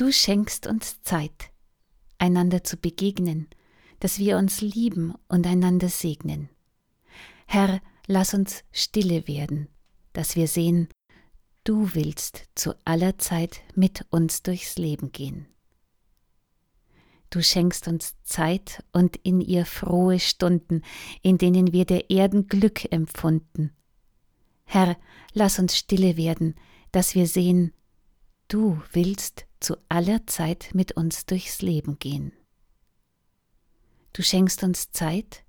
Du schenkst uns Zeit, einander zu begegnen, dass wir uns lieben und einander segnen. Herr, lass uns stille werden, dass wir sehen, du willst zu aller Zeit mit uns durchs Leben gehen. Du schenkst uns Zeit und in ihr frohe Stunden, in denen wir der Erden Glück empfunden. Herr, lass uns stille werden, dass wir sehen, du willst zu aller Zeit mit uns durchs Leben gehen. Du schenkst uns Zeit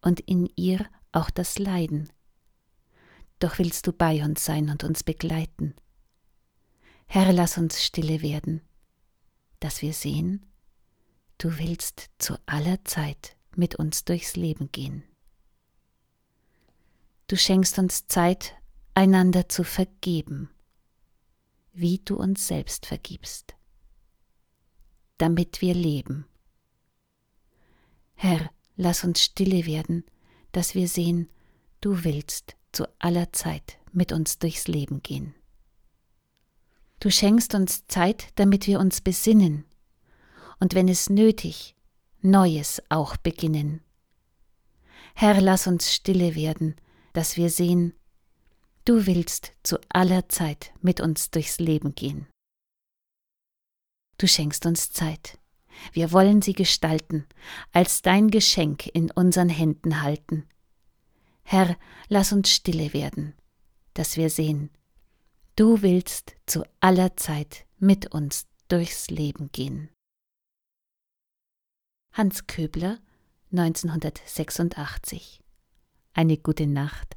und in ihr auch das Leiden. Doch willst du bei uns sein und uns begleiten. Herr, lass uns stille werden, dass wir sehen, du willst zu aller Zeit mit uns durchs Leben gehen. Du schenkst uns Zeit, einander zu vergeben, wie du uns selbst vergibst, damit wir leben. Herr, lass uns stille werden, dass wir sehen, du willst zu aller Zeit mit uns durchs Leben gehen. Du schenkst uns Zeit, damit wir uns besinnen und wenn es nötig, Neues auch beginnen. Herr, lass uns stille werden, dass wir sehen, du willst zu aller Zeit mit uns durchs Leben gehen. Du schenkst uns Zeit. Wir wollen sie gestalten, als dein Geschenk in unseren Händen halten. Herr, lass uns stille werden, dass wir sehen, du willst zu aller Zeit mit uns durchs Leben gehen. Hans Köbler 1986 Eine gute Nacht.